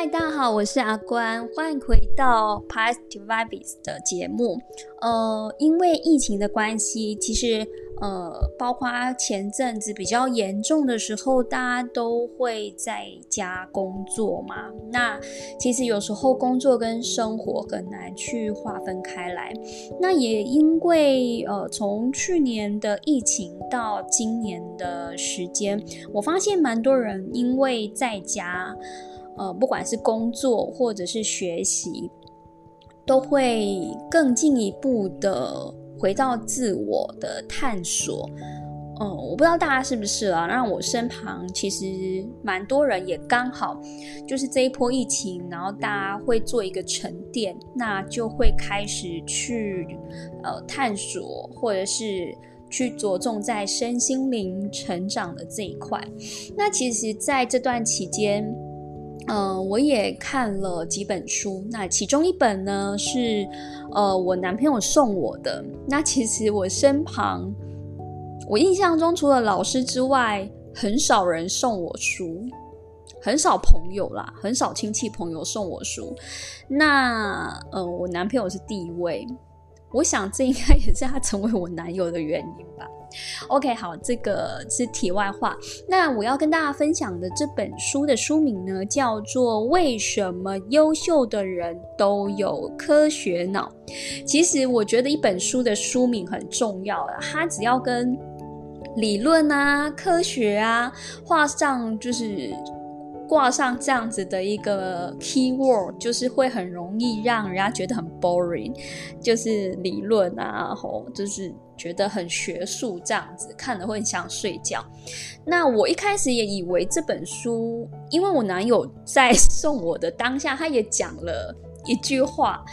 嗨，大家好，我是阿关，欢迎回到 p a s t v i b e s 的节目。呃，因为疫情的关系，其实呃，包括前阵子比较严重的时候，大家都会在家工作嘛。那其实有时候工作跟生活很难去划分开来。那也因为呃，从去年的疫情到今年的时间，我发现蛮多人因为在家。呃，不管是工作或者是学习，都会更进一步的回到自我的探索。嗯、我不知道大家是不是啊？让我身旁其实蛮多人也刚好就是这一波疫情，然后大家会做一个沉淀，那就会开始去呃探索，或者是去着重在身心灵成长的这一块。那其实在这段期间。嗯、我也看了几本书，那其中一本呢是，呃，我男朋友送我的。那其实我身旁，我印象中除了老师之外，很少人送我书，很少朋友啦，很少亲戚朋友送我书。那，呃，我男朋友是第一位，我想这应该也是他成为我男友的原因吧。OK，好，这个是题外话。那我要跟大家分享的这本书的书名呢，叫做《为什么优秀的人都有科学脑》。其实我觉得一本书的书名很重要啊，它只要跟理论啊、科学啊画上就是。挂上这样子的一个 keyword，就是会很容易让人家觉得很 boring，就是理论啊，吼就是觉得很学术这样子，看了会很想睡觉。那我一开始也以为这本书，因为我男友在送我的当下，他也讲了一句话。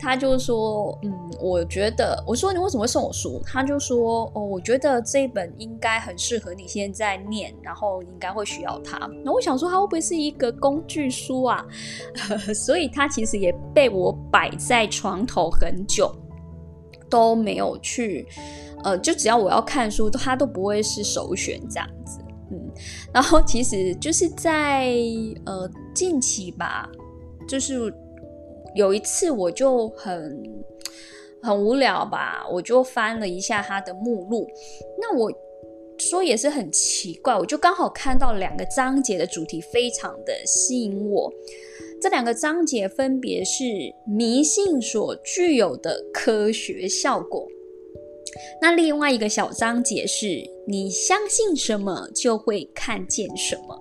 他就说，嗯，我觉得，我说你为什么会送我书？他就说，哦，我觉得这本应该很适合你现在念，然后应该会需要它。那我想说，它会不会是一个工具书啊？所以它其实也被我摆在床头很久，都没有去，呃，就只要我要看书，它都不会是首选这样子。嗯，然后其实就是在呃近期吧，就是。有一次我就很很无聊吧，我就翻了一下它的目录。那我说也是很奇怪，我就刚好看到两个章节的主题非常的吸引我。这两个章节分别是迷信所具有的科学效果。那另外一个小章节是你相信什么就会看见什么。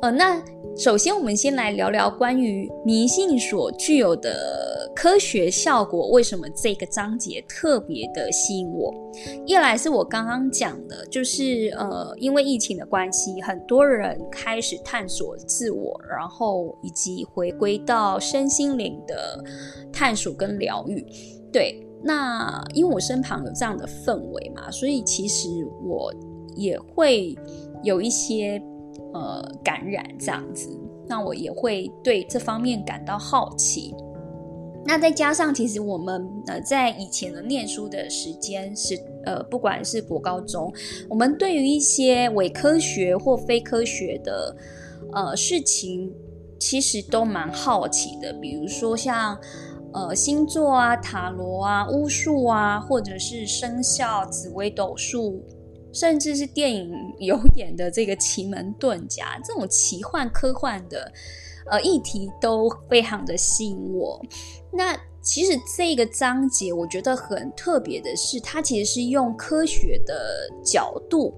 呃，那。首先，我们先来聊聊关于迷信所具有的科学效果。为什么这个章节特别的吸引我？一来是我刚刚讲的，就是呃，因为疫情的关系，很多人开始探索自我，然后以及回归到身心灵的探索跟疗愈。对，那因为我身旁有这样的氛围嘛，所以其实我也会有一些。呃，感染这样子，那我也会对这方面感到好奇。那再加上，其实我们呃在以前的念书的时间是呃，不管是国高中，我们对于一些伪科学或非科学的呃事情，其实都蛮好奇的。比如说像呃星座啊、塔罗啊、巫术啊，或者是生肖、紫微斗数。甚至是电影有演的这个奇门遁甲，这种奇幻科幻的呃议题都非常的吸引我。那其实这个章节我觉得很特别的是，它其实是用科学的角度，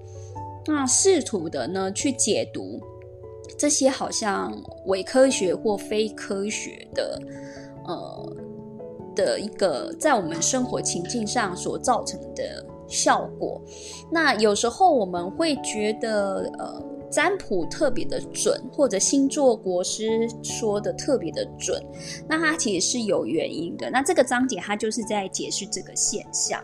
那试图的呢去解读这些好像伪科学或非科学的呃的一个在我们生活情境上所造成的。效果，那有时候我们会觉得，呃，占卜特别的准，或者星座国师说的特别的准，那它其实是有原因的。那这个章节它就是在解释这个现象。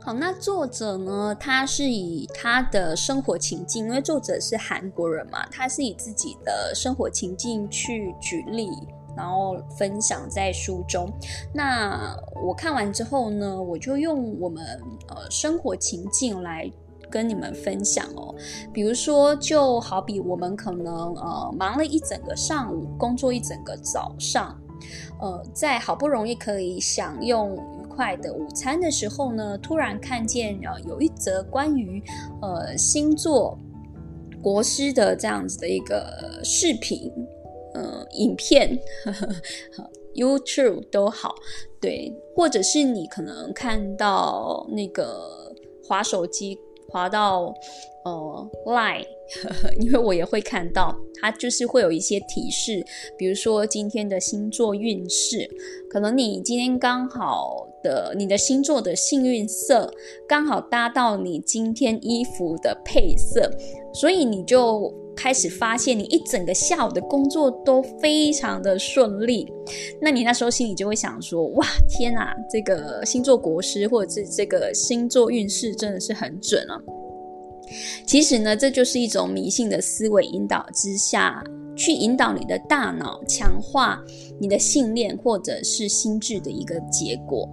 好，那作者呢，他是以他的生活情境，因为作者是韩国人嘛，他是以自己的生活情境去举例。然后分享在书中。那我看完之后呢，我就用我们呃生活情境来跟你们分享哦。比如说，就好比我们可能呃忙了一整个上午，工作一整个早上，呃，在好不容易可以享用愉快的午餐的时候呢，突然看见呃有一则关于呃星座国师的这样子的一个视频，呃，影片。呵呵 YouTube 都好，对，或者是你可能看到那个滑手机滑到呃 Line，因为我也会看到，它就是会有一些提示，比如说今天的星座运势，可能你今天刚好的你的星座的幸运色刚好搭到你今天衣服的配色，所以你就。开始发现你一整个下午的工作都非常的顺利，那你那时候心里就会想说：哇，天哪，这个星座国师或者是这个星座运势真的是很准啊！其实呢，这就是一种迷信的思维引导之下。去引导你的大脑，强化你的信念或者是心智的一个结果。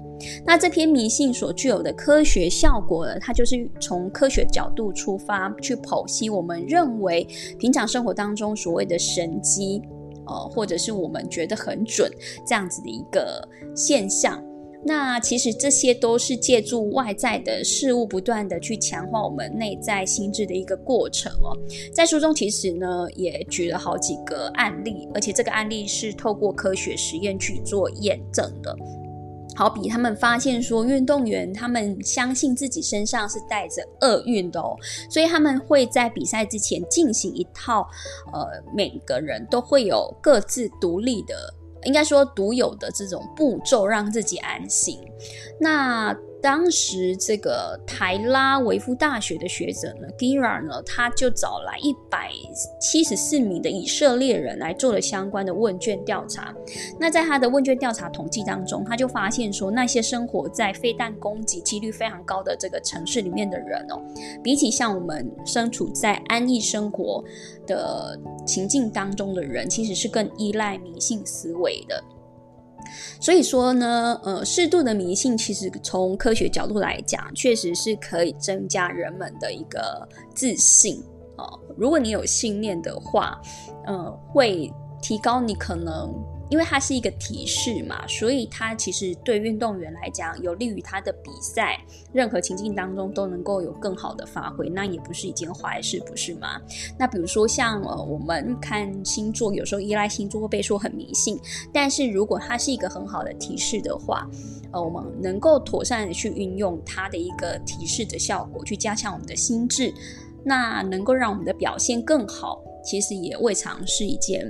那这篇迷信所具有的科学效果呢，它就是从科学角度出发去剖析我们认为平常生活当中所谓的神机，呃，或者是我们觉得很准这样子的一个现象。那其实这些都是借助外在的事物，不断的去强化我们内在心智的一个过程哦。在书中其实呢也举了好几个案例，而且这个案例是透过科学实验去做验证的。好比他们发现说，运动员他们相信自己身上是带着厄运的哦，所以他们会在比赛之前进行一套，呃，每个人都会有各自独立的。应该说独有的这种步骤，让自己安心。那当时这个台拉维夫大学的学者呢，Gira 呢，他就找来一百七十四名的以色列人来做了相关的问卷调查。那在他的问卷调查统计当中，他就发现说，那些生活在飞弹攻击几率非常高的这个城市里面的人哦，比起像我们身处在安逸生活的情境当中的人，其实是更依赖迷信思维的。所以说呢，呃，适度的迷信其实从科学角度来讲，确实是可以增加人们的一个自信哦，呃，如果你有信念的话，呃，会提高你可能。因为它是一个提示嘛，所以它其实对运动员来讲有利于他的比赛，任何情境当中都能够有更好的发挥，那也不是一件坏事，不是吗？那比如说像呃，我们看星座，有时候依赖星座会被说很迷信，但是如果它是一个很好的提示的话，呃，我们能够妥善的去运用它的一个提示的效果，去加强我们的心智，那能够让我们的表现更好，其实也未尝是一件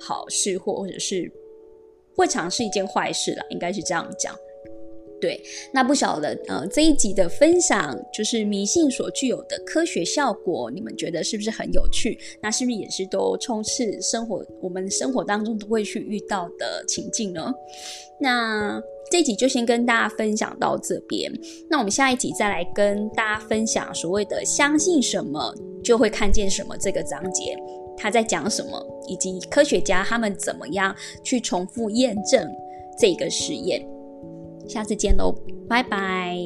好事，或者是。未尝是一件坏事了，应该是这样讲。对，那不晓得，呃，这一集的分享就是迷信所具有的科学效果，你们觉得是不是很有趣？那是不是也是都充斥生活，我们生活当中都会去遇到的情境呢？那这一集就先跟大家分享到这边，那我们下一集再来跟大家分享所谓的相信什么就会看见什么这个章节。他在讲什么，以及科学家他们怎么样去重复验证这个实验。下次见喽，拜拜。